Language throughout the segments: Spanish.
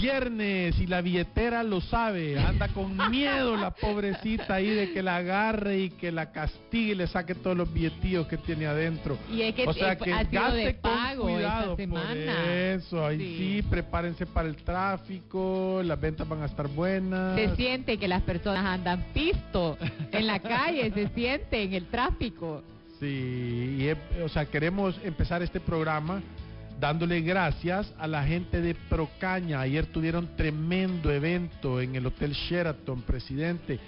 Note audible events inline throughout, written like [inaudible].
viernes y la billetera lo sabe. Anda con miedo la pobrecita ahí de que la agarre y que la castigue y le saque todos los billetillos que tiene adentro. Y es que, o sea que ha sido gaste de pago con esta cuidado semana. por eso. Ahí Sí. sí. prepárense para el tráfico, las ventas van a estar buenas. Se siente que las personas andan pisto en la calle, se siente en el tráfico. Sí, y, o sea, queremos empezar este programa dándole gracias a la gente de Procaña. Ayer tuvieron tremendo evento en el Hotel Sheraton, presidente.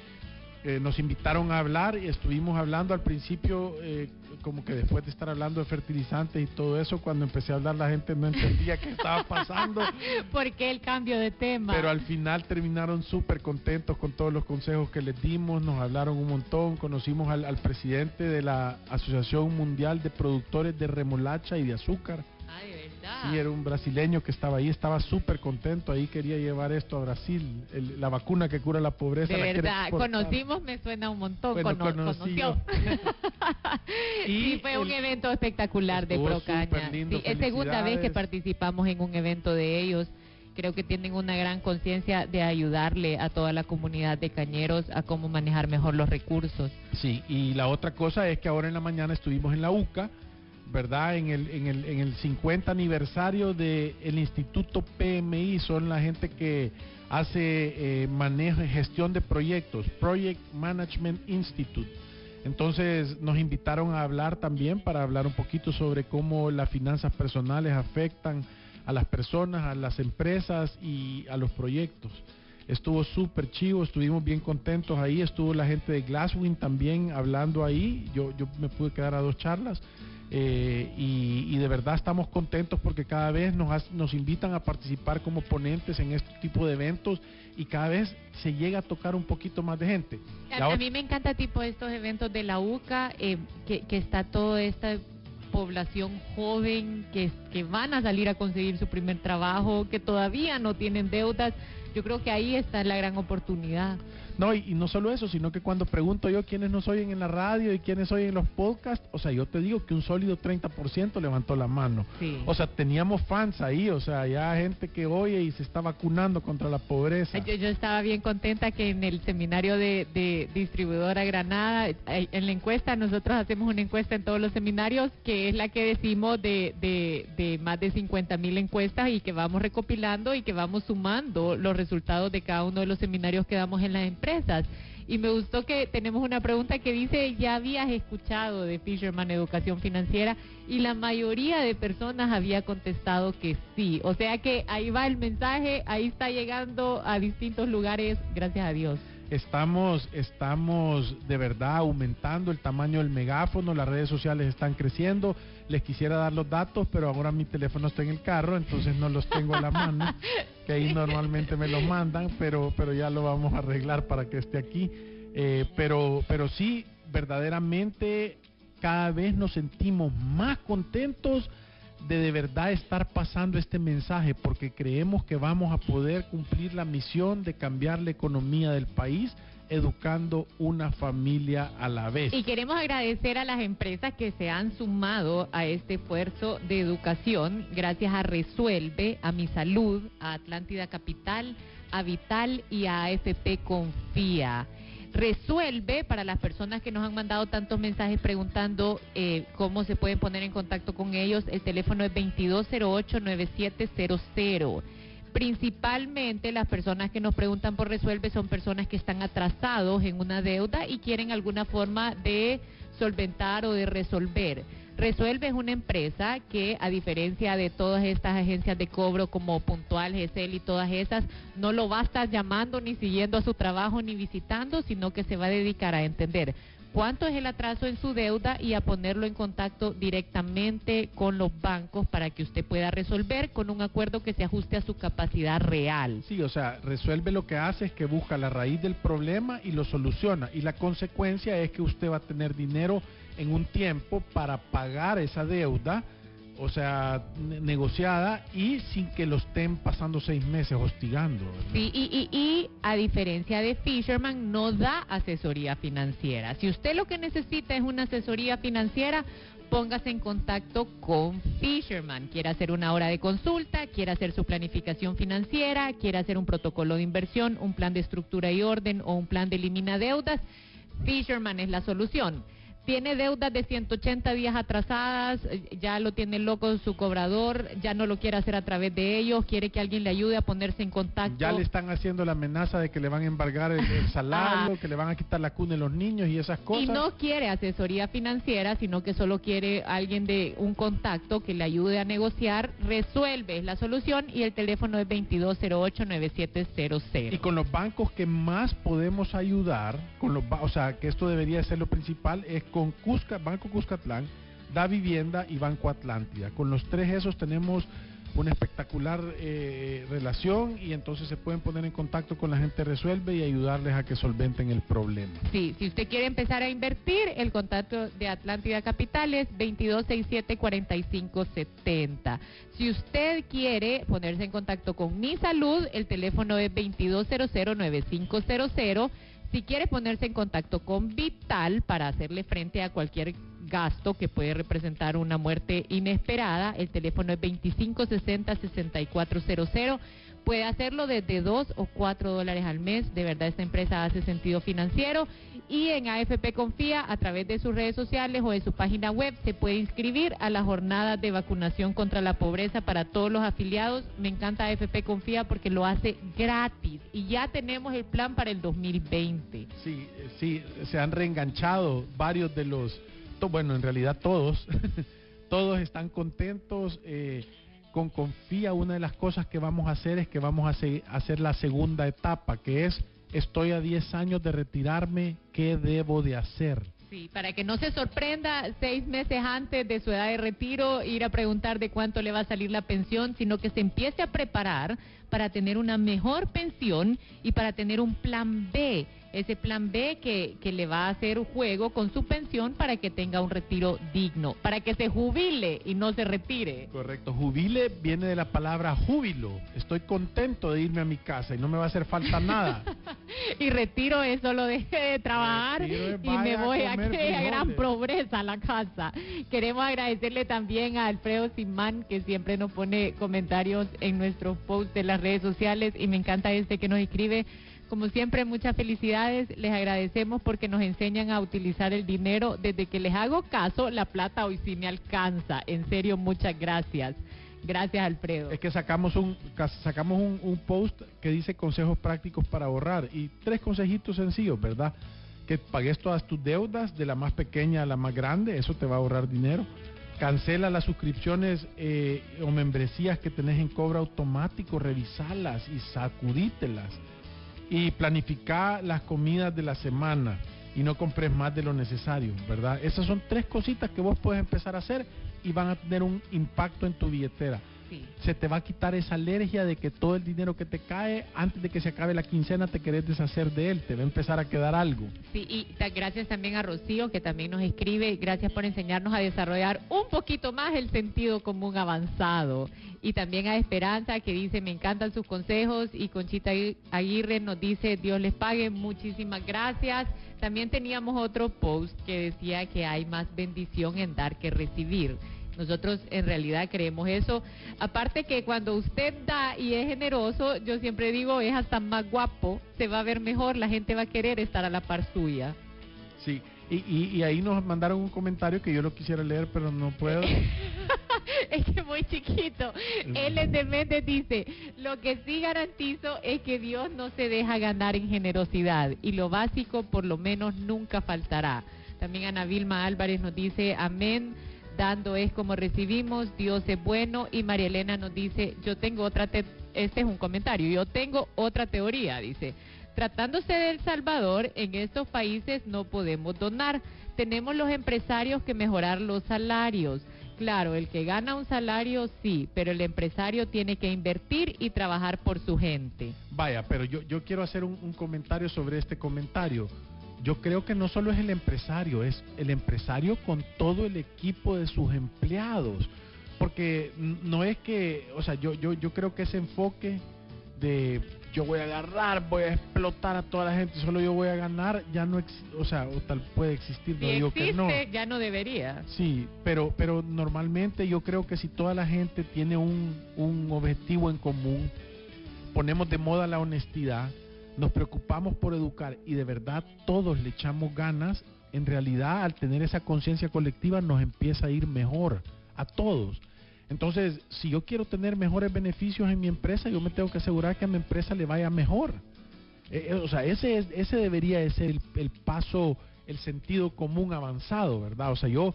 Eh, nos invitaron a hablar y estuvimos hablando al principio, eh, como que después de estar hablando de fertilizantes y todo eso, cuando empecé a hablar la gente no entendía qué estaba pasando. [laughs] ¿Por qué el cambio de tema? Pero al final terminaron súper contentos con todos los consejos que les dimos, nos hablaron un montón, conocimos al, al presidente de la Asociación Mundial de Productores de Remolacha y de Azúcar. De verdad. Sí, era un brasileño que estaba ahí, estaba súper contento, ahí quería llevar esto a Brasil, el- la vacuna que cura la pobreza. De la verdad, conocimos me suena un montón. Bueno, cono- conoció. [laughs] Y sí, fue un evento espectacular de Procaña. lindo, Sí, es segunda vez que participamos en un evento de ellos. Creo que tienen una gran conciencia de ayudarle a toda la comunidad de cañeros a cómo manejar mejor los recursos. Sí, y la otra cosa es que ahora en la mañana estuvimos en la UCA, ¿verdad? En el, en el, en el 50 aniversario del Instituto PMI, son la gente que hace eh, manejo y gestión de proyectos, Project Management Institute. Entonces nos invitaron a hablar también para hablar un poquito sobre cómo las finanzas personales afectan a las personas, a las empresas y a los proyectos. Estuvo súper chivo, estuvimos bien contentos ahí, estuvo la gente de Glasswing también hablando ahí, yo, yo me pude quedar a dos charlas eh, y, y de verdad estamos contentos porque cada vez nos, nos invitan a participar como ponentes en este tipo de eventos y cada vez se llega a tocar un poquito más de gente. A, a mí me encanta tipo estos eventos de la UCA, eh, que, que está toda esta población joven que, que van a salir a conseguir su primer trabajo, que todavía no tienen deudas. Yo creo que ahí está la gran oportunidad. No, y, y no solo eso, sino que cuando pregunto yo quiénes nos oyen en la radio y quiénes oyen en los podcasts, o sea, yo te digo que un sólido 30% levantó la mano. Sí. O sea, teníamos fans ahí, o sea, ya gente que oye y se está vacunando contra la pobreza. Yo, yo estaba bien contenta que en el seminario de, de distribuidora Granada, eh, en la encuesta, nosotros hacemos una encuesta en todos los seminarios, que es la que decimos de, de, de más de 50 mil encuestas y que vamos recopilando y que vamos sumando los resultados de cada uno de los seminarios que damos en las empresas. Y me gustó que tenemos una pregunta que dice, ¿ya habías escuchado de Fisherman Educación Financiera? Y la mayoría de personas había contestado que sí. O sea que ahí va el mensaje, ahí está llegando a distintos lugares, gracias a Dios. Estamos, estamos de verdad aumentando el tamaño del megáfono, las redes sociales están creciendo. Les quisiera dar los datos, pero ahora mi teléfono está en el carro, entonces no los tengo a la mano, que ahí normalmente me los mandan, pero, pero ya lo vamos a arreglar para que esté aquí. Eh, pero, pero sí, verdaderamente cada vez nos sentimos más contentos de de verdad estar pasando este mensaje porque creemos que vamos a poder cumplir la misión de cambiar la economía del país educando una familia a la vez. Y queremos agradecer a las empresas que se han sumado a este esfuerzo de educación, gracias a Resuelve, a Mi Salud, a Atlántida Capital, a Vital y a AFP Confía. Resuelve, para las personas que nos han mandado tantos mensajes preguntando eh, cómo se pueden poner en contacto con ellos, el teléfono es 2208-9700. Principalmente las personas que nos preguntan por Resuelve son personas que están atrasados en una deuda y quieren alguna forma de solventar o de resolver. Resuelve es una empresa que, a diferencia de todas estas agencias de cobro como Puntual, GESEL y todas esas, no lo va a estar llamando ni siguiendo a su trabajo ni visitando, sino que se va a dedicar a entender cuánto es el atraso en su deuda y a ponerlo en contacto directamente con los bancos para que usted pueda resolver con un acuerdo que se ajuste a su capacidad real. Sí, o sea, resuelve lo que hace es que busca la raíz del problema y lo soluciona. Y la consecuencia es que usted va a tener dinero en un tiempo para pagar esa deuda, o sea, negociada y sin que lo estén pasando seis meses hostigando. Sí, y, y, y a diferencia de Fisherman, no da asesoría financiera. Si usted lo que necesita es una asesoría financiera, póngase en contacto con Fisherman. Quiere hacer una hora de consulta, quiere hacer su planificación financiera, quiere hacer un protocolo de inversión, un plan de estructura y orden o un plan de elimina deudas. Fisherman es la solución tiene deudas de 180 días atrasadas, ya lo tiene loco su cobrador, ya no lo quiere hacer a través de ellos, quiere que alguien le ayude a ponerse en contacto. Ya le están haciendo la amenaza de que le van a embargar el, [laughs] salario, ah. que le van a quitar la cuna de los niños y esas cosas. Y no quiere asesoría financiera, sino que solo quiere alguien de un contacto que le ayude a negociar, resuelve la solución y el teléfono es 2208-9700. Y con los bancos que más podemos ayudar, con los, o sea, que esto debería ser lo principal, es con Cusca, Banco Cuscatlán, Da Vivienda y Banco Atlántida. Con los tres esos tenemos una espectacular eh, relación y entonces se pueden poner en contacto con la gente Resuelve y ayudarles a que solventen el problema. Sí, si usted quiere empezar a invertir, el contacto de Atlántida Capital es 2267-4570. Si usted quiere ponerse en contacto con Mi Salud, el teléfono es 2200-9500 si quiere ponerse en contacto con Vital para hacerle frente a cualquier gasto que puede representar una muerte inesperada, el teléfono es 2560-6400 puede hacerlo desde 2 o 4 dólares al mes. De verdad, esta empresa hace sentido financiero. Y en AFP Confía, a través de sus redes sociales o de su página web, se puede inscribir a la jornada de vacunación contra la pobreza para todos los afiliados. Me encanta AFP Confía porque lo hace gratis. Y ya tenemos el plan para el 2020. Sí, sí, se han reenganchado varios de los, bueno, en realidad todos. [laughs] todos están contentos. Eh, con Confía una de las cosas que vamos a hacer es que vamos a hacer la segunda etapa, que es estoy a 10 años de retirarme, ¿qué debo de hacer? Sí, para que no se sorprenda seis meses antes de su edad de retiro ir a preguntar de cuánto le va a salir la pensión, sino que se empiece a preparar para tener una mejor pensión y para tener un plan B ese plan B que, que le va a hacer juego con su pensión para que tenga un retiro digno, para que se jubile y no se retire. Correcto, jubile viene de la palabra júbilo. Estoy contento de irme a mi casa y no me va a hacer falta nada. [laughs] y retiro es solo deje de trabajar y me voy a, a, gran pobreza a la casa. Queremos agradecerle también a Alfredo Simán que siempre nos pone comentarios en nuestros posts de las redes sociales y me encanta este que nos escribe como siempre, muchas felicidades. Les agradecemos porque nos enseñan a utilizar el dinero. Desde que les hago caso, la plata hoy sí me alcanza. En serio, muchas gracias. Gracias, Alfredo. Es que sacamos un sacamos un, post que dice consejos prácticos para ahorrar y tres consejitos sencillos, ¿verdad? Que pagues todas tus deudas, de la más pequeña a la más grande, eso te va a ahorrar dinero. Cancela las suscripciones eh, o membresías que tenés en cobro automático, revisalas y sacudítelas y planificar las comidas de la semana y no compres más de lo necesario, ¿verdad? Esas son tres cositas que vos puedes empezar a hacer y van a tener un impacto en tu billetera. Se te va a quitar esa alergia de que todo el dinero que te cae, antes de que se acabe la quincena, te querés deshacer de él, te va a empezar a quedar algo. Sí, y gracias también a Rocío, que también nos escribe, gracias por enseñarnos a desarrollar un poquito más el sentido común avanzado. Y también a Esperanza, que dice, me encantan sus consejos, y Conchita Aguirre nos dice, Dios les pague, muchísimas gracias. También teníamos otro post que decía que hay más bendición en dar que recibir. Nosotros en realidad creemos eso. Aparte que cuando usted da y es generoso, yo siempre digo, es hasta más guapo, se va a ver mejor, la gente va a querer estar a la par suya. Sí, y, y, ahí nos mandaron un comentario que yo lo quisiera leer, pero no puedo. [laughs] es que muy chiquito. Él es de Méndez dice, lo que sí garantizo es que Dios no se deja ganar en generosidad y lo básico por lo menos nunca faltará. También Ana Vilma Álvarez nos dice, amén dando es como recibimos, Dios es bueno y María Elena nos dice, yo tengo otra, te este es un comentario, yo tengo otra teoría, dice, tratándose de El Salvador, en estos países no podemos donar, tenemos los empresarios que mejorar los salarios. Claro, el que gana un salario sí, pero el empresario tiene que invertir y trabajar por su gente. Vaya, pero yo, yo quiero hacer un, un comentario sobre este comentario yo creo que no solo es el empresario, es el empresario con todo el equipo de sus empleados. Porque no es que, o sea, yo, yo, yo creo que ese enfoque de yo voy a agarrar, voy a explotar a toda la gente, solo yo voy a ganar, ya no, o sea, o tal puede existir, no digo que no. ya no debería. Sí, pero, pero normalmente yo creo que si toda la gente tiene un, un objetivo en común, ponemos de moda la honestidad, nos preocupamos por educar y de verdad todos le echamos ganas, en realidad al tener esa conciencia colectiva nos empieza a ir mejor a todos. Entonces, si yo quiero tener mejores beneficios en mi empresa, yo me tengo que asegurar que a mi empresa le vaya mejor. Eh, eh, o sea, ese, es, ese debería ser el, el paso, el sentido común avanzado, ¿verdad? O sea, yo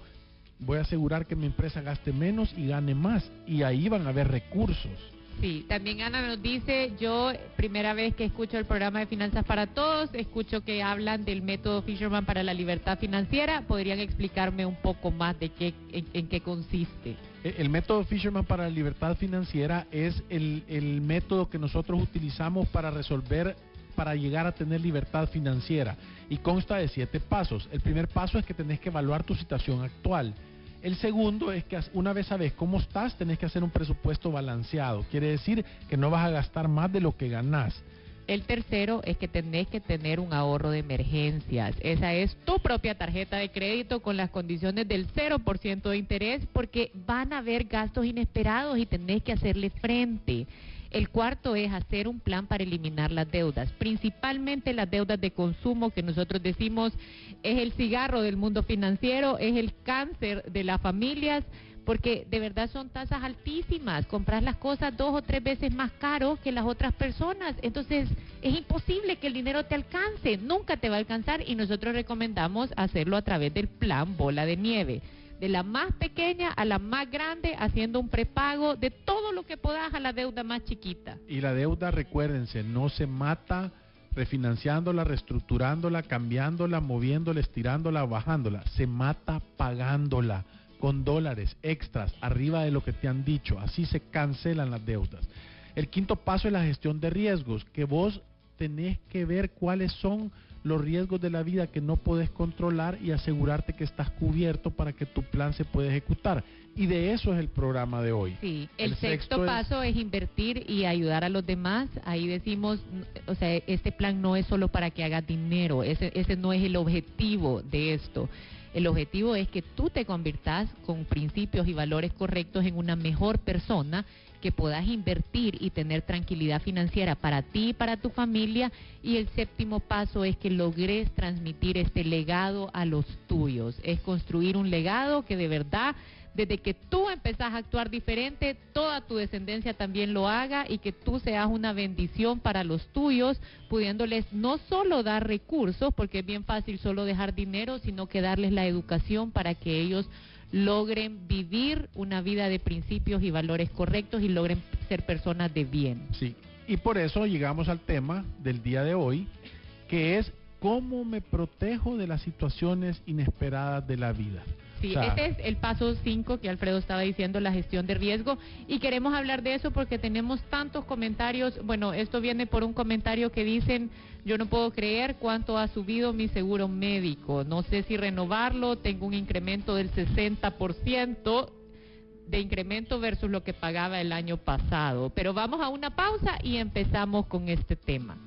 voy a asegurar que mi empresa gaste menos y gane más. Y ahí van a haber recursos. Sí, también Ana nos dice, yo primera vez que escucho el programa de Finanzas para Todos, escucho que hablan del método Fisherman para la libertad financiera. ¿Podrían explicarme un poco más de qué, en, qué consiste? E, el método Fisherman para la libertad financiera es el, el método que nosotros utilizamos para resolver para llegar a tener libertad financiera y consta de siete pasos. El primer paso es que tenés que evaluar tu situación actual. El segundo es que una vez sabes cómo estás, tenés que hacer un presupuesto balanceado. Quiere decir que no vas a gastar más de lo que ganás. El tercero es que tenés que tener un ahorro de emergencias. Esa es tu propia tarjeta de crédito con las condiciones del 0% de interés porque van a haber gastos inesperados y tenés que hacerle frente. El cuarto es hacer un plan para eliminar las deudas, principalmente las deudas de consumo que nosotros decimos es el cigarro del mundo financiero, es el cáncer de las familias, porque de verdad son tasas altísimas. Comprar las cosas dos o tres veces más caro que las otras personas. Entonces es imposible que el dinero te alcance, nunca te va a alcanzar y nosotros recomendamos hacerlo a través del plan bola de nieve de la más pequeña a la más grande, haciendo un prepago de todo lo que puedas a la deuda más chiquita. Y la deuda, recuérdense, no se mata refinanciándola, reestructurándola, cambiándola, moviéndola, estirándola, bajándola. Se mata pagándola con dólares extras arriba de lo que te han dicho. Así se cancelan las deudas. El quinto paso es la gestión de riesgos, que vos tenés que ver cuáles son los riesgos de la vida que no puedes controlar y asegurarte que estás cubierto para que tu plan se pueda ejecutar. Y de eso es el programa de hoy. Sí, el, sexto, paso es... invertir y ayudar a los demás. Ahí decimos, o sea, este plan no es solo para que hagas dinero, ese, ese no es el objetivo de esto. El objetivo es que tú te conviertas con principios y valores correctos en una mejor persona que puedas invertir y tener tranquilidad financiera para ti y para tu familia. Y el séptimo paso es que logres transmitir este legado a los tuyos. Es construir un legado que de verdad desde que tú empezás a actuar diferente, toda tu descendencia también lo haga y que tú seas una bendición para los tuyos, pudiéndoles no solo dar recursos, porque es bien fácil solo dejar dinero, sino que darles la educación para que ellos logren vivir una vida de principios y valores correctos y logren ser personas de bien. Sí, y por eso llegamos al tema del día de hoy, que es cómo me protejo de las situaciones inesperadas de la vida. Sí, este es el paso 5 que Alfredo estaba diciendo, la gestión de riesgo. Y queremos hablar de eso porque tenemos tantos comentarios. Bueno, esto viene por un comentario que dicen, yo no puedo creer cuánto ha subido mi seguro médico. No sé si renovarlo, tengo un incremento del 60% de incremento versus lo que pagaba el año pasado. Pero vamos a una pausa y empezamos con este tema.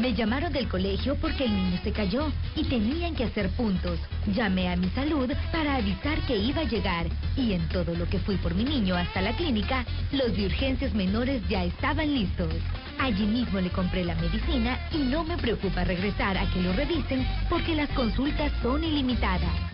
Me llamaron del colegio porque el niño se cayó y tenían que hacer puntos. Llamé a mi salud para avisar que iba a llegar y en todo lo que fui por mi niño hasta la clínica, los de urgencias menores ya estaban listos. Allí mismo le compré la medicina y no me preocupa regresar a que lo revisen porque las consultas son ilimitadas.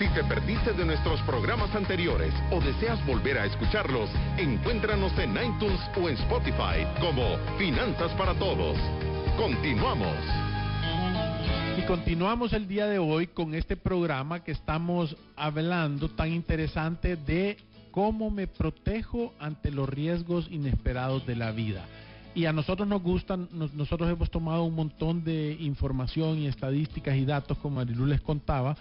Si te perdiste de nuestros programas anteriores o deseas volver a escucharlos, encuéntranos en iTunes o en Spotify como Finanzas para Todos. Continuamos. Y continuamos el día de hoy con este programa que estamos hablando tan interesante de cómo me protejo ante los riesgos inesperados de la vida. Y a nosotros nos gustan, nos- nosotros hemos tomado un montón de información y estadísticas y datos, como Marilu les contaba,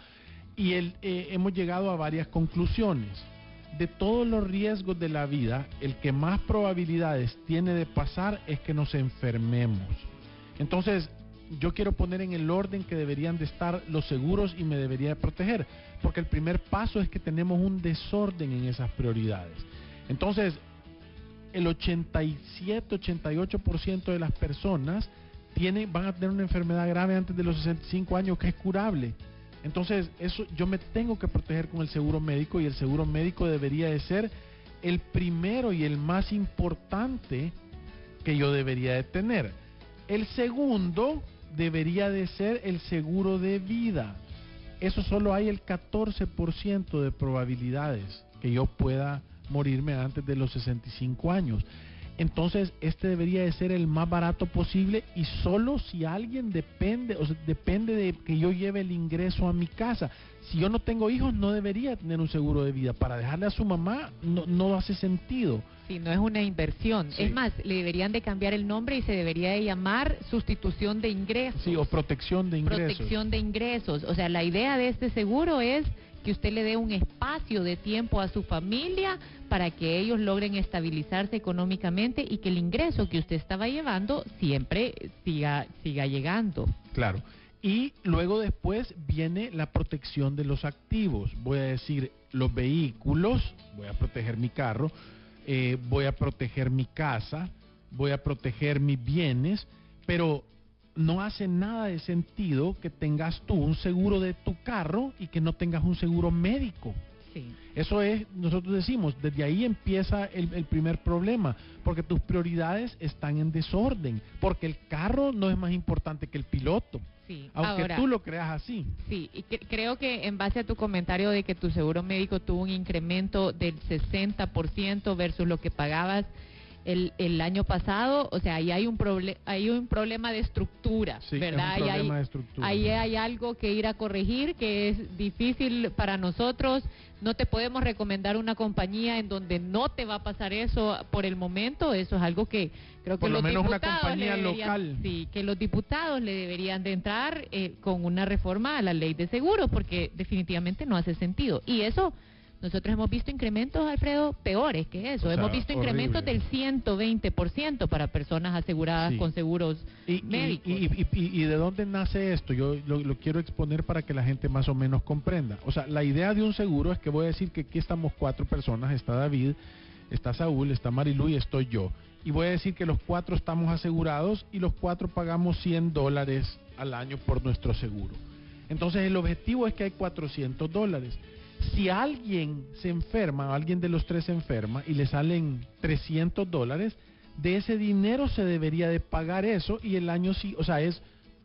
y eh, hemos llegado a varias conclusiones. De todos los riesgos de la vida, el que más probabilidades tiene de pasar es que nos enfermemos. Entonces, yo quiero poner en el orden que deberían de estar los seguros y me debería de proteger, porque el primer paso es que tenemos un desorden en esas prioridades. Entonces, el 87-88% de las personas tienen, van a tener una enfermedad grave antes de los 65 años que es curable. Entonces, eso yo me tengo que proteger con el seguro médico y el seguro médico debería de ser el primero y el más importante que yo debería de tener. El segundo debería de ser el seguro de vida. Eso solo hay el 14% de probabilidades que yo pueda morirme antes de los 65 años. Entonces, este debería de ser el más barato posible y solo si alguien depende, o sea, depende de que yo lleve el ingreso a mi casa. Si yo no tengo hijos, no debería tener un seguro de vida. Para dejarle a su mamá, no, no hace sentido. Sí, no es una inversión. Sí. Es más, le deberían de cambiar el nombre y se debería de llamar sustitución de ingresos. Sí, o protección de ingresos. protección de ingresos. O sea, la idea de este seguro es que usted le dé un espacio de tiempo a su familia para que ellos logren estabilizarse económicamente y que el ingreso que usted estaba llevando siempre siga siga llegando. Claro. Y luego después viene la protección de los activos. Voy a decir los vehículos, voy a proteger mi carro, eh, voy a proteger mi casa, voy a proteger mis bienes, pero no hace nada de sentido que tengas tú un seguro de tu carro y que no tengas un seguro médico. Sí. Eso es, nosotros decimos, desde ahí empieza el, el primer problema, porque tus prioridades están en desorden, porque el carro no es más importante que el piloto, Sí. aunque Ahora, tú lo creas así. Sí, y cre- creo que en base a tu comentario de que tu seguro médico tuvo un incremento del 60% versus lo que pagabas el, el año pasado, o sea, ahí hay un, proble hay un problema de estructura, Sí, es un ¿verdad? Ahí hay- problema de estructura. Ahí hay algo que ir a corregir que es difícil para nosotros. No te podemos recomendar una compañía en donde no te va a pasar eso por el momento. Eso es algo que creo que Por lo los menos una diputados compañía deberían- local. Sí, que los diputados le deberían de entrar eh, con una reforma a la ley de seguros porque definitivamente no hace sentido. Y eso nosotros hemos visto incrementos, Alfredo, peores que eso. O sea, hemos visto incrementos del 120% para personas aseguradas Sí. con seguros Y, y- médicos. y- y- y- y de dónde nace esto? Yo lo, lo quiero exponer para que la gente más o menos comprenda. O sea, la idea de un seguro es que voy a decir que aquí estamos cuatro personas, está David, está Saúl, está Marilu y estoy yo. Y voy a decir que los cuatro estamos asegurados y los cuatro pagamos 100 dólares al año por nuestro seguro. Entonces el objetivo es que hay 400 dólares. Si alguien se enferma, alguien de los tres se enferma y le salen 300 dólares, de ese dinero se debería de pagar eso y el año sí, o sea, es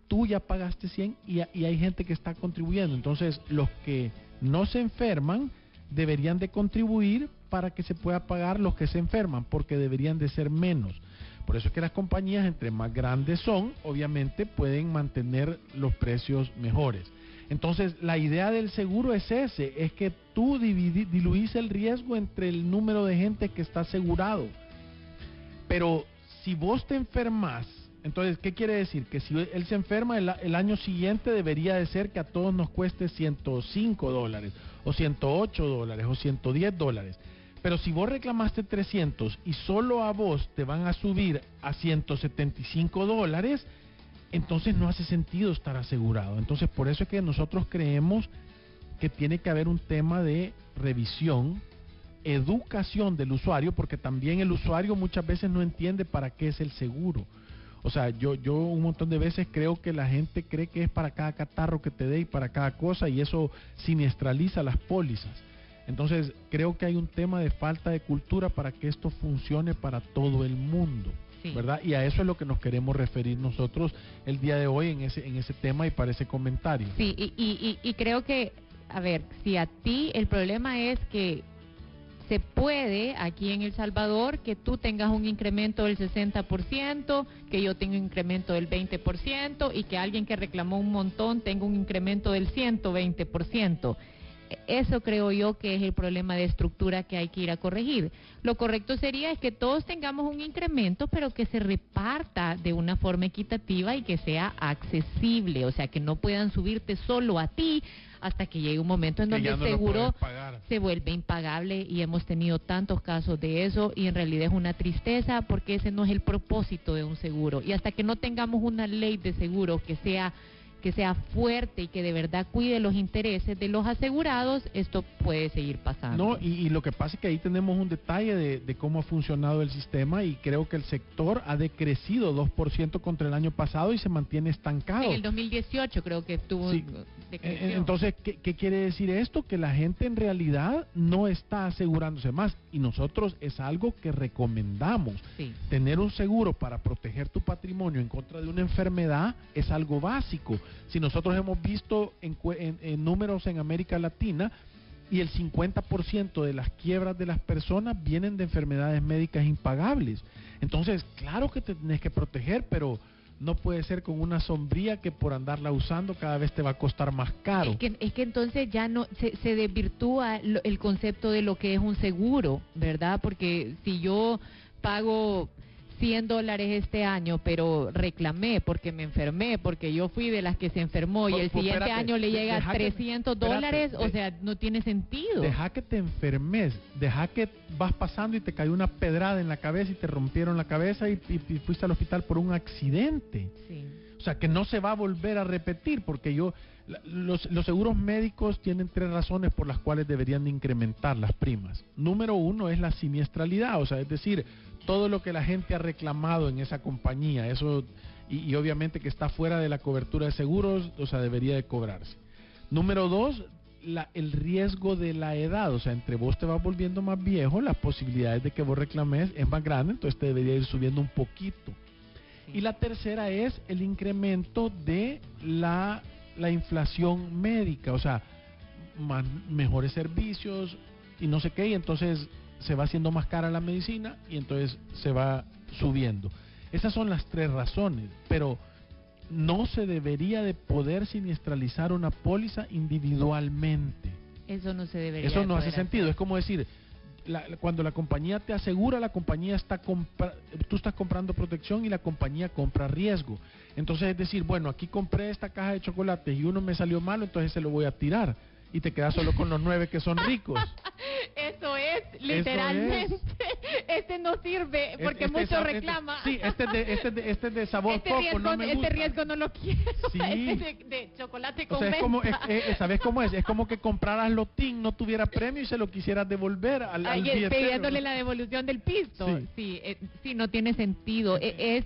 tú ya pagaste 100 y, y hay gente que está contribuyendo. Entonces, los que no se enferman deberían de contribuir para que se pueda pagar los que se enferman, porque deberían de ser menos. Por eso es que las compañías, entre más grandes son, obviamente pueden mantener los precios mejores. Entonces, la idea del seguro es ese, es que tú diluís el riesgo entre el número de gente que está asegurado. Pero si vos te enfermas, entonces, ¿qué quiere decir? Que si él se enferma, el, el, año siguiente debería de ser que a todos nos cueste 105 dólares, o 108 dólares, o 110 dólares. Pero si vos reclamaste 300 y solo a vos te van a subir a 175 dólares, entonces no hace sentido estar asegurado. Entonces, por eso es que nosotros creemos que tiene que haber un tema de revisión, educación del usuario, porque también el usuario muchas veces no entiende para qué es el seguro. O sea, yo, yo un montón de veces creo que la gente cree que es para cada catarro que te dé y para cada cosa y eso siniestraliza las pólizas. Entonces, creo que hay un tema de falta de cultura para que esto funcione para todo el mundo. Sí. ¿Verdad? Y a eso es lo que nos queremos referir nosotros el día de hoy en ese, en ese tema y para ese comentario. Sí, y, y, y creo que, a ver, si a ti el problema es que se puede aquí en El Salvador que tú tengas un incremento del 60%, que yo tenga un incremento del 20% y que alguien que reclamó un montón tenga un incremento del 120%. Eso creo yo que es el problema de estructura que hay que ir a corregir. Lo correcto sería es que todos tengamos un incremento, pero que se reparta de una forma equitativa y que sea accesible, o sea, que no puedan subirte solo a ti hasta que llegue un momento en donde el no seguro se vuelve impagable y hemos tenido tantos casos de eso y en realidad es una tristeza porque ese no es el propósito de un seguro y hasta que no tengamos una ley de seguro que sea que sea fuerte y que de verdad cuide los intereses de los asegurados, esto puede seguir pasando. No, y, y lo que pasa es que ahí tenemos un detalle de, de, cómo ha funcionado el sistema y creo que el sector ha decrecido 2% contra el año pasado y se mantiene estancado. En el 2018 creo que estuvo... Sí. Entonces, ¿qué, ¿qué quiere decir esto? Que la gente en realidad no está asegurándose más y nosotros es algo que recomendamos. Sí. Tener un seguro para proteger tu patrimonio en contra de una enfermedad es algo básico. Si nosotros hemos visto en, en, en números en América Latina, y el 50% de las quiebras de las personas vienen de enfermedades médicas impagables. Entonces, claro que te tenés que proteger, pero no puede ser con una sombría que por andarla usando cada vez te va a costar más caro. Es que, es que entonces ya no se, se desvirtúa el concepto de lo que es un seguro, ¿verdad? Porque si yo pago 100 dólares este año, pero reclamé porque me enfermé, porque yo fui de las que se enfermó y el pues, siguiente espérate, año le llega deja que- 300 espérate, dólares, o sea, no tiene sentido. Deja que te enfermes, deja que vas pasando y te cayó una pedrada en la cabeza y te rompieron la cabeza y, y- y fuiste al hospital por un accidente. Sí. O sea, que no se va a volver a repetir, porque yo, los, los seguros médicos tienen tres razones por las cuales deberían de incrementar las primas. Número uno es la siniestralidad, o sea, es decir, todo lo que la gente ha reclamado en esa compañía, eso, y, y obviamente que está fuera de la cobertura de seguros, o sea, debería de cobrarse. Número dos, la- el riesgo de la edad, o sea, entre vos te vas volviendo más viejo, las posibilidades de que vos reclames es más grande, entonces te debería ir subiendo un poquito. Y la tercera es el incremento de la, la inflación médica, o sea, más- mejores servicios y no sé qué, y entonces se va haciendo más cara la medicina y entonces se va subiendo. Esas son las tres razones, pero no se debería de poder siniestralizar una póliza individualmente. Eso no se debería Eso de no hace sentido. hacer. Es como decir, la- la- cuando la compañía te asegura, la compañía está compra- tú estás comprando protección y la compañía compra riesgo. Entonces es decir, bueno, aquí compré esta caja de chocolates y uno me salió malo, entonces se lo voy a tirar y te quedas solo con los nueve que son ricos. [laughs] Eso es, literalmente. Este no sirve porque Este mucho este- reclama. sí, este es de, este es de, este es de sabor este riesgo, no me este gusta. riesgo no lo quiero. Sí. Este de, de chocolate O con sea, es como, es, es- ¿sabes cómo es? Es como que compraras lotín, no tuviera premio y se lo quisieras devolver al, al Ay, eh, pidiéndole la devolución del pisto. Sí. Sí, eh, sí, no tiene sentido. E- Es,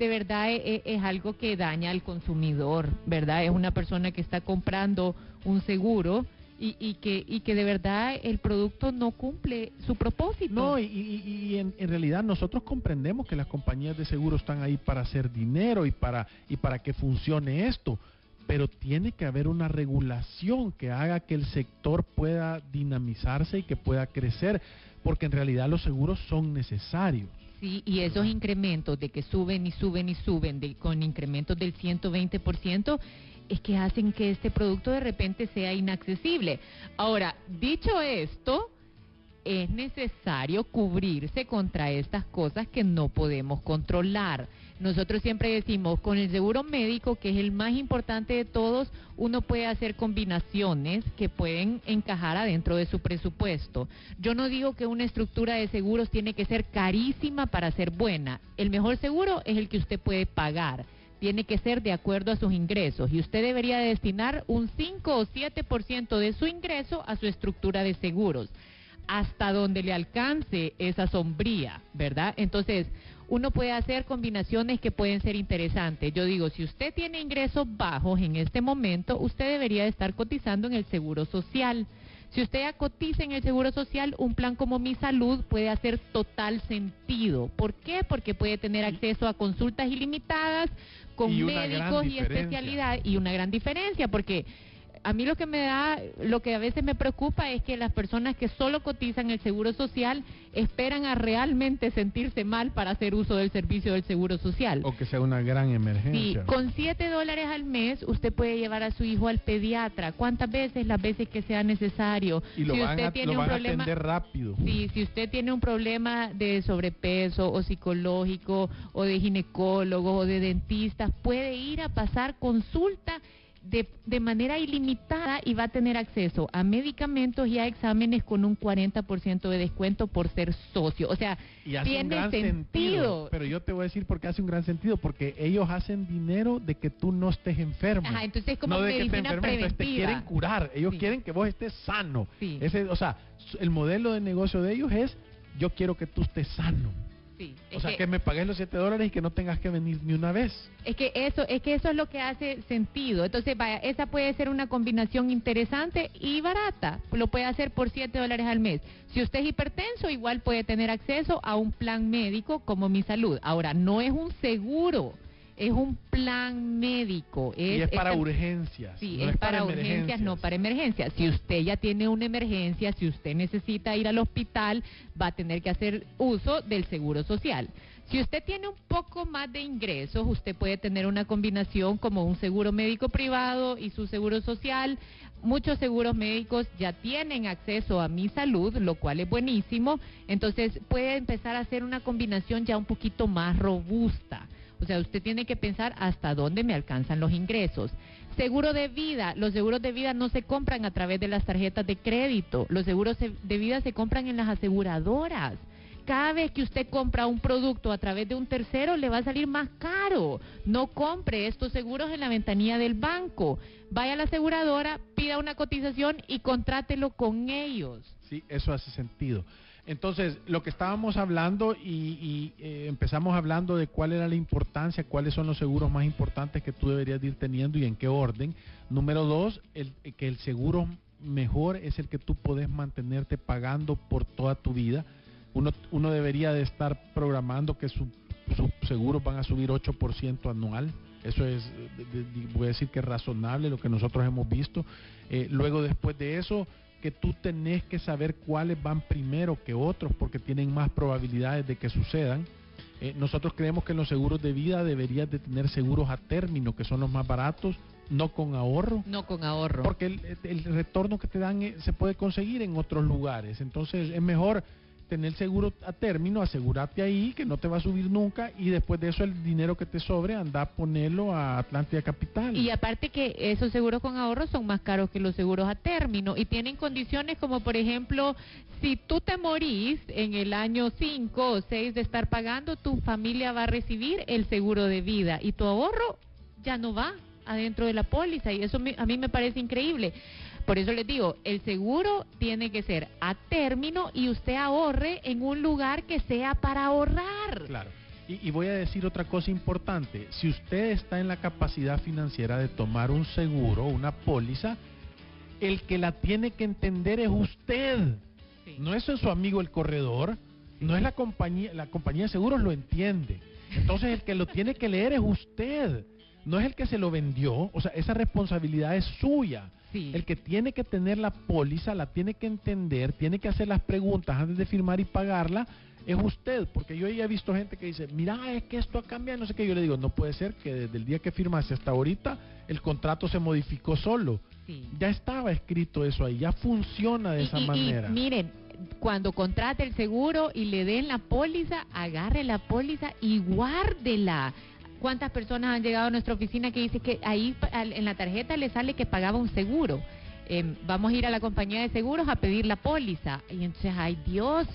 de verdad, e- e- es, algo que daña al consumidor, ¿verdad? Es una persona que está comprando un seguro y, y que y que de verdad el producto no cumple su propósito. No, y, y- y en, en realidad nosotros comprendemos que las compañías de seguro están ahí para hacer dinero y para, y para que funcione esto, pero tiene que haber una regulación que haga que el sector pueda dinamizarse y que pueda crecer, porque en realidad los seguros son necesarios. Sí, y esos incrementos de que suben y suben y suben de, con incrementos del 120% es que hacen que este producto de repente sea inaccesible. Ahora, dicho esto, es necesario cubrirse contra estas cosas que no podemos controlar. Nosotros siempre decimos, con el seguro médico, que es el más importante de todos, uno puede hacer combinaciones que pueden encajar adentro de su presupuesto. Yo no digo que una estructura de seguros tiene que ser carísima para ser buena. El mejor seguro es el que usted puede pagar tiene que ser de acuerdo a sus ingresos y usted debería destinar un 5 o 7% de su ingreso a su estructura de seguros hasta donde le alcance esa sombría, ¿verdad? Entonces, uno puede hacer combinaciones que pueden ser interesantes. Yo digo, si usted tiene ingresos bajos en este momento, usted debería estar cotizando en el Seguro Social. Si usted ya cotiza en el Seguro Social, un plan como Mi Salud puede hacer total sentido. ¿Por qué? Porque puede tener acceso a consultas ilimitadas con médicos y especialidad y una gran diferencia, porque a mí lo que me da, lo que a veces me preocupa es que las personas que solo cotizan el seguro social esperan a realmente sentirse mal para hacer uso del servicio del seguro social. O que sea una gran emergencia. Sí, con 7 dólares al mes usted puede llevar a su hijo al pediatra. ¿Cuántas veces? Las veces que sea necesario. Y lo si van, usted a, tiene un problema, atender rápido. Sí, si usted tiene un problema de sobrepeso o psicológico o de ginecólogo o de dentista, puede ir a pasar consulta de, de, manera ilimitada y va a tener acceso a medicamentos y a exámenes con un 40% de descuento por ser socio. O sea, tiene sentido. Pero yo te voy a decir por qué hace un gran sentido, porque ellos hacen dinero de que tú no estés enfermo. Ajá, entonces como no de que te enfermes, te quieren curar, ellos quieren que vos estés sano. Ese, o sea, el modelo de negocio de ellos es yo quiero que tú estés sano o sea, que, me pagues los 7 dólares y que no tengas que venir ni una vez. Es que eso es que eso es lo que hace sentido. Entonces, vaya, esa puede ser una combinación interesante y barata. Lo puede hacer por 7 dólares al mes. Si usted es hipertenso, igual puede tener acceso a un plan médico como Mi Salud. Ahora, no es un seguro es un plan médico. Es, y es para urgencias. Sí, es, para, urgencias, no para emergencias. Si usted ya tiene una emergencia, si usted necesita ir al hospital, va a tener que hacer uso del seguro social. Si usted tiene un poco más de ingresos, usted puede tener una combinación como un seguro médico privado y su seguro social. Muchos seguros médicos ya tienen acceso a mi salud, lo cual es buenísimo. Entonces puede empezar a hacer una combinación ya un poquito más robusta. O sea, usted tiene que pensar hasta dónde me alcanzan los ingresos. Seguro de vida. Los seguros de vida no se compran a través de las tarjetas de crédito. Los seguros de vida se compran en las aseguradoras. Cada vez que usted compra un producto a través de un tercero le va a salir más caro. No compre estos seguros en la ventanilla del banco. Vaya a la aseguradora, pida una cotización y contrátelo con ellos. Sí, eso hace sentido. Entonces, lo que estábamos hablando y, eh, empezamos hablando de cuál era la importancia, cuáles son los seguros más importantes que tú deberías ir teniendo y en qué orden. Número dos, el, que el seguro mejor es el que tú puedes mantenerte pagando por toda tu vida. Uno, uno debería de estar programando que sus seguros van a subir 8% anual. Eso es, voy a decir que es razonable lo que nosotros hemos visto. Eh, luego, después de eso, que tú tenés que saber cuáles van primero que otros porque tienen más probabilidades de que sucedan. Eh, nosotros creemos que en los seguros de vida deberías de tener seguros a término, que son los más baratos, no con ahorro. No con ahorro. Porque el, el retorno que te dan eh, se puede conseguir en otros lugares. Entonces es mejor tener seguro a término, asegúrate ahí que no te va a subir nunca y después de eso el dinero que te sobre anda a ponerlo a Atlántida Capital. Y aparte que esos seguros con ahorro son más caros que los seguros a término y tienen condiciones como por ejemplo, si tú te morís en el año 5 o 6 de estar pagando, tu familia va a recibir el seguro de vida y tu ahorro ya no va adentro de la póliza y eso a mí me parece increíble. Por eso les digo, el seguro tiene que ser a término y usted ahorre en un lugar que sea para ahorrar. Claro. Y, voy a decir otra cosa importante. Si usted está en la capacidad financiera de tomar un seguro, una póliza, el que la tiene que entender es usted. No es su amigo el corredor, no es la compañía, la compañía de seguros lo entiende. Entonces el que lo tiene que leer es usted, no es el que se lo vendió, o sea, esa responsabilidad es suya. El que tiene que tener la póliza, la tiene que entender, tiene que hacer las preguntas antes de firmar y pagarla, es usted, porque yo ya he visto gente que dice, mira, es que esto ha cambiado, no sé qué, yo le digo, no puede ser que desde el día que firmaste hasta ahorita el contrato se modificó solo. Ya estaba escrito eso ahí, ya funciona de esa manera. miren, cuando contrate el seguro y le den la póliza, agarre la póliza y guárdela. ¿Cuántas personas han llegado a nuestra oficina que dice que ahí en la tarjeta le sale que pagaba un seguro? Em, vamos a ir a la compañía de seguros a pedir la póliza. Y entonces, ay Dios,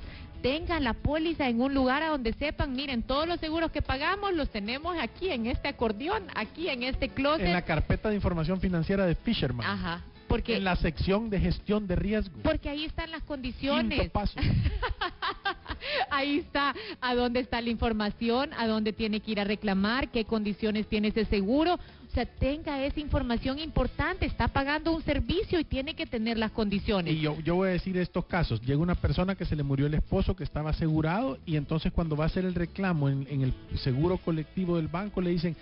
tengan la póliza en un lugar a donde sepan, miren, todos los seguros que pagamos los tenemos aquí en este acordeón, aquí en este closet. En la carpeta de información financiera de Fisherman. Ajá. Porque, en la sección de gestión de riesgo. Porque ahí están las condiciones. Quinto paso. [laughs] ahí está a dónde está la información, a dónde tiene que ir a reclamar, qué condiciones tiene ese seguro. O sea, tenga esa información importante. Está pagando un servicio y tiene que tener las condiciones. Y yo, yo voy a decir estos casos. Llega una persona que se le murió el esposo que estaba asegurado y entonces cuando va a hacer el reclamo en, en el seguro colectivo del banco le dicen,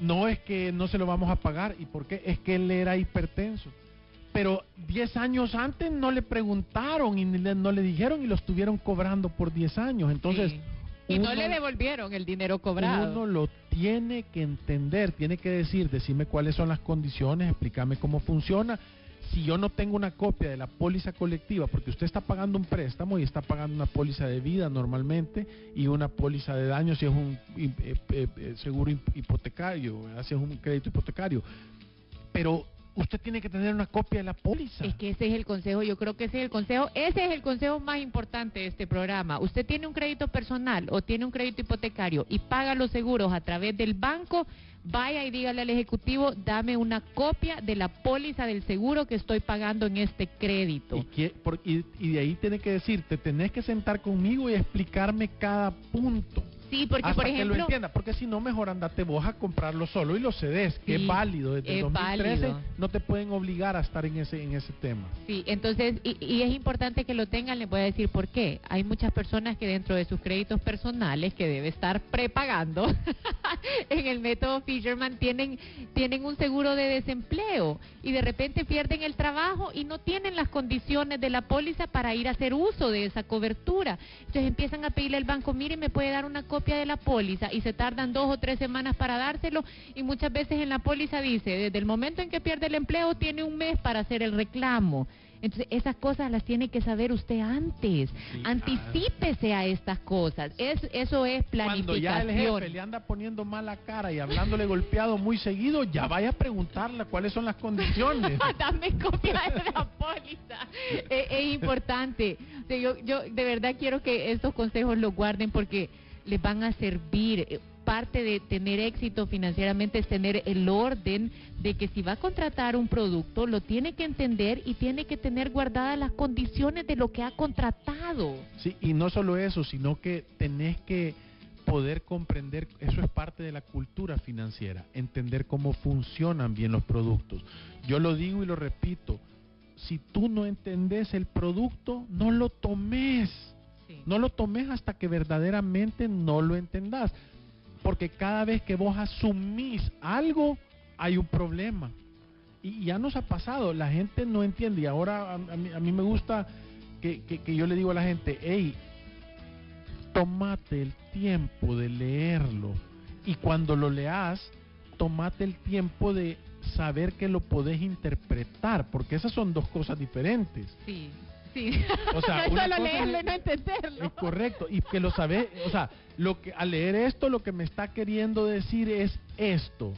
no es que no se lo vamos a pagar. ¿Y por qué? Es que él era hipertenso pero 10 años antes no le preguntaron y no le dijeron y lo estuvieron cobrando por 10 años. Entonces... Y no le devolvieron el dinero cobrado. Uno lo tiene que entender, tiene que decir, decirme cuáles son las condiciones, explícame cómo funciona. Si yo no tengo una copia de la póliza colectiva, porque usted está pagando un préstamo y está pagando una póliza de vida normalmente y una póliza de daño si es un eh, eh, eh, seguro hipotecario, si es un crédito hipotecario. Pero usted tiene que tener una copia de la póliza. Es que ese es el consejo, yo creo que ese es el consejo, ese es el consejo más importante de este programa. Usted tiene un crédito personal o tiene un crédito hipotecario y paga los seguros a través del banco, vaya y dígale al ejecutivo, dame una copia de la póliza del seguro que estoy pagando en este crédito. Y, y de ahí tiene que decir, te tenés que sentar conmigo y explicarme cada punto. Sí, porque por ejemplo... que lo entienda, porque si no, mejor andate vos a comprarlo solo y lo cedes, que es válido. Desde 2013 no te pueden obligar a estar en ese, en ese tema. Sí, entonces, y, y, es importante que lo tengan, les voy a decir por qué. Hay muchas personas que dentro de sus créditos personales, que debe estar prepagando, [laughs] en el método Fisherman tienen, tienen un seguro de desempleo y de repente pierden el trabajo y no tienen las condiciones de la póliza para ir a hacer uso de esa cobertura. Entonces empiezan a pedirle al banco, mire, me puede dar una copia de la póliza y se tardan dos o tres semanas para dárselo y muchas veces en la póliza dice, desde el momento en que pierde el empleo tiene un mes para hacer el reclamo. Entonces, esas cosas las tiene que saber usted antes. Anticípese a estas cosas. Es, eso es planificación. Cuando ya el jefe le anda poniendo mala cara y hablándole golpeado muy seguido, ya vaya a preguntarle cuáles son las condiciones. [laughs] Dame copia de la póliza. es, importante. yo, yo de verdad quiero que estos consejos los guarden porque les van a servir. Eh, parte de tener éxito financieramente es tener el orden de que si va a contratar un producto, lo tiene que entender y tiene que tener guardadas las condiciones de lo que ha contratado. Sí, y no solo eso, sino que tenés que poder comprender, eso es parte de la cultura financiera, entender cómo funcionan bien los productos. Yo lo digo y lo repito, si tú no entendés el producto, no lo tomes. No lo tomes hasta que verdaderamente no lo entendas. Porque cada vez que vos asumís algo, hay un problema. Y ya nos ha pasado, la gente no entiende. Y ahora a, mí, me gusta que, que, yo le digo a la gente, hey, tomate el tiempo de leerlo. Y cuando lo leas, tomate el tiempo de saber que lo podés interpretar, porque esas son dos cosas diferentes. Sí. O sea, no solo leerlo y no entenderlo. Correcto, y que lo sabe, o sea, lo que al leer esto lo que me está queriendo decir es esto.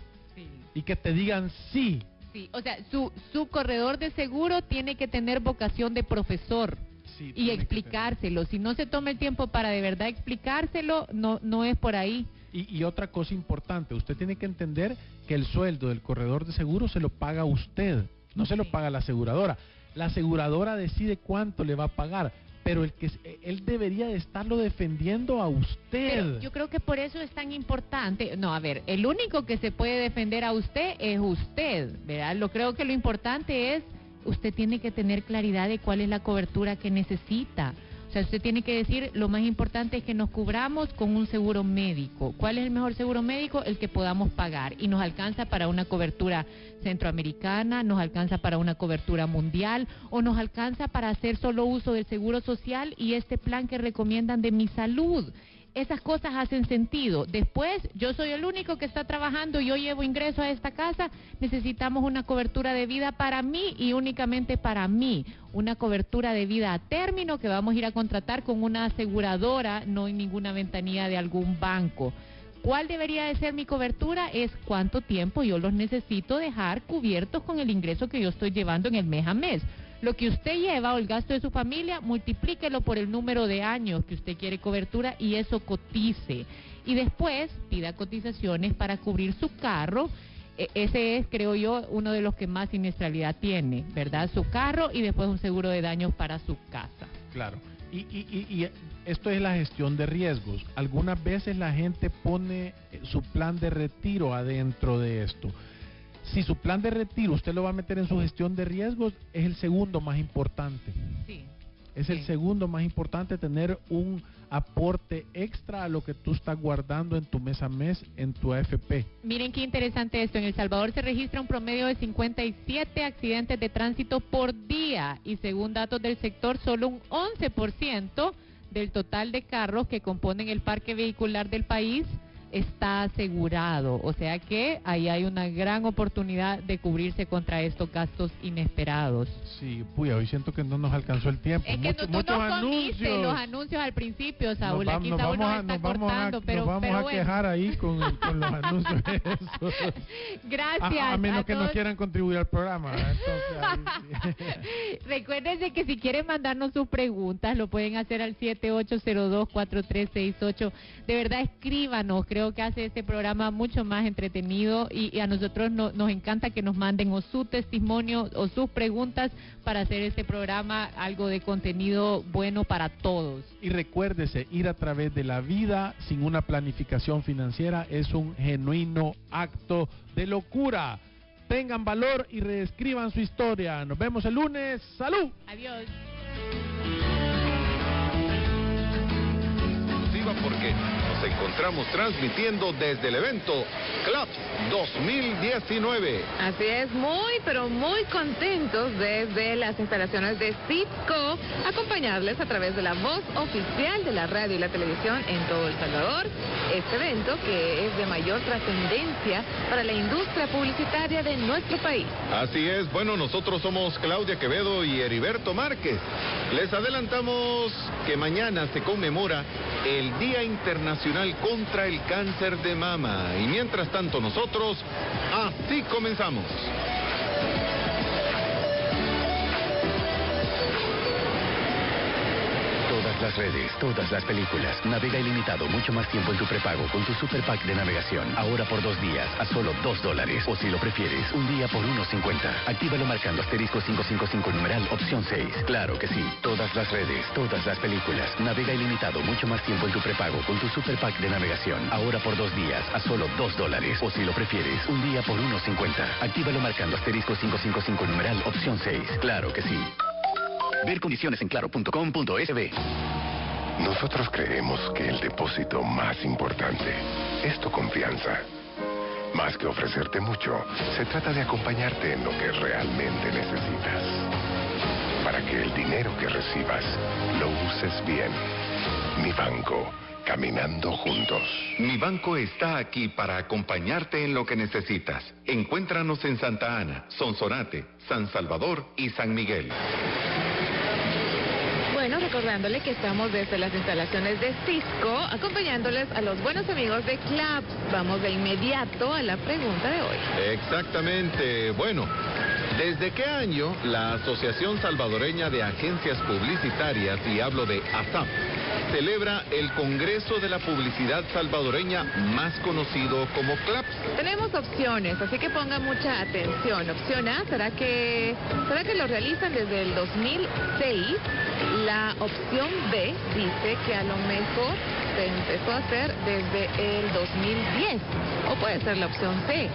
Y que te digan sí. Sí, o sea, su, su corredor de seguro tiene que tener vocación de profesor. y explicárselo. Si no se toma el tiempo para de verdad explicárselo, no, no es por ahí. Y, y, otra cosa importante, usted tiene que entender que el sueldo del corredor de seguro se lo paga usted, no se lo paga la aseguradora la aseguradora decide cuánto le va a pagar, pero el que él debería de estarlo defendiendo a usted. yo creo que por eso es tan importante. No, a ver, el único que se puede defender a usted es usted, ¿verdad? Lo creo que lo importante es usted tiene que tener claridad de cuál es la cobertura que necesita. O sea, usted tiene que decir, lo más importante es que nos cubramos con un seguro médico. ¿Cuál es el mejor seguro médico? El que podamos pagar. Y nos alcanza para una cobertura centroamericana, nos alcanza para una cobertura mundial o nos alcanza para hacer solo uso del seguro social y este plan que recomiendan de mi salud. Esas cosas hacen sentido. Después, yo soy el único que está trabajando, yo llevo ingreso a esta casa, necesitamos una cobertura de vida para mí y únicamente para mí, una cobertura de vida a término que vamos a ir a contratar con una aseguradora, no en ninguna ventanilla de algún banco. ¿Cuál debería de ser mi cobertura? Es cuánto tiempo yo los necesito dejar cubiertos con el ingreso que yo estoy llevando en el mes a mes. Lo que usted lleva o el gasto de su familia, multiplíquelo por el número de años que usted quiere cobertura y eso cotice. Y después pida cotizaciones para cubrir su carro. E- Ese es, creo yo, uno de los que más siniestralidad tiene, ¿verdad? Su carro y después un seguro de daños para su casa. Claro. Y, y- y- y esto es la gestión de riesgos. Algunas veces la gente pone su plan de retiro adentro de esto. Si su plan de retiro usted lo va a meter en su gestión de riesgos, es el segundo más importante. Sí. Es el segundo más importante tener un aporte extra a lo que tú estás guardando en tu mes a mes en tu AFP. Miren qué interesante esto. En El Salvador se registra un promedio de 57 accidentes de tránsito por día y según datos del sector, solo un 11% del total de carros que componen el parque vehicular del país está asegurado. O sea que ahí hay una gran oportunidad de cubrirse contra estos gastos inesperados. Sí, puya, hoy siento que no nos alcanzó el tiempo. Es que Mucho- tú muchos nos comiste anuncios. los anuncios al principio, Saúl. Nos Aquí nos Saúl vamos nos a, está vamos a- cortando, nos pero, vamos pero a bueno. quejar ahí con, con los [laughs] anuncios esos. Gracias. A, a menos que todos. nos quieran contribuir al programa. ¿verdad? Entonces, sí. [laughs] Recuérdense que si quieren mandarnos sus preguntas, lo pueden hacer al 7802-4368. De verdad, escríbanos. Creo que hace este programa mucho más entretenido y, y a nosotros no- nos encanta que nos manden o su testimonio o sus preguntas para hacer este programa algo de contenido bueno para todos. Y recuérdese, ir a través de la vida sin una planificación financiera es un genuino acto de locura. Tengan valor y reescriban su historia. Nos vemos el lunes. ¡Salud! Adiós. porque nos encontramos transmitiendo desde el evento Clubs 2019. Así es, muy, pero muy contentos desde las instalaciones de Citco, acompañarles a través de la voz oficial de la radio y la televisión en todo El Salvador. Este evento que es de mayor trascendencia para la industria publicitaria de nuestro país. Así es, bueno, nosotros somos Claudia Quevedo y Heriberto Márquez. Les adelantamos que mañana se conmemora el Día Internacional contra el Cáncer de Mama. Y mientras tanto nosotros, así comenzamos. Todas las redes, todas las películas. Navega ilimitado, mucho más tiempo en tu prepago con tu Super Pack de navegación. Ahora por dos días, a solo dos dólares. O si lo prefieres, un día por 1.50. Actívalo marcando asterisco 555 numeral opción 6. Claro que sí. Todas las redes, todas las películas. Navega ilimitado, mucho más tiempo en tu prepago con tu Super Pack de navegación. Ahora por dos días, a solo dos dólares. O si lo prefieres, un día por 1.50. Actívalo marcando asterisco 555 numeral opción 6. Claro que sí. Ver condiciones en claro.com.sb. Nosotros creemos que el depósito más importante es tu confianza. Más que ofrecerte mucho, se trata de acompañarte en lo que realmente necesitas. Para que el dinero que recibas lo uses bien. Mi banco, caminando juntos. Mi banco está aquí para acompañarte en lo que necesitas. Encuéntranos en Santa Ana, Sonsonate, San Salvador y San Miguel. Recordándole que estamos desde las instalaciones de Cisco, acompañándoles a los buenos amigos de Club. Vamos de inmediato a la pregunta de hoy. Exactamente. Bueno, ¿desde qué año la Asociación Salvadoreña de Agencias Publicitarias, y hablo de ASAP, celebra el Congreso de la Publicidad Salvadoreña más conocido como CLAPS? Tenemos opciones, así que pongan mucha atención. Opción A, ¿será que, ¿será que lo realizan desde el 2006? La opción B dice que a lo mejor se empezó a hacer desde el 2010. O puede ser la opción C,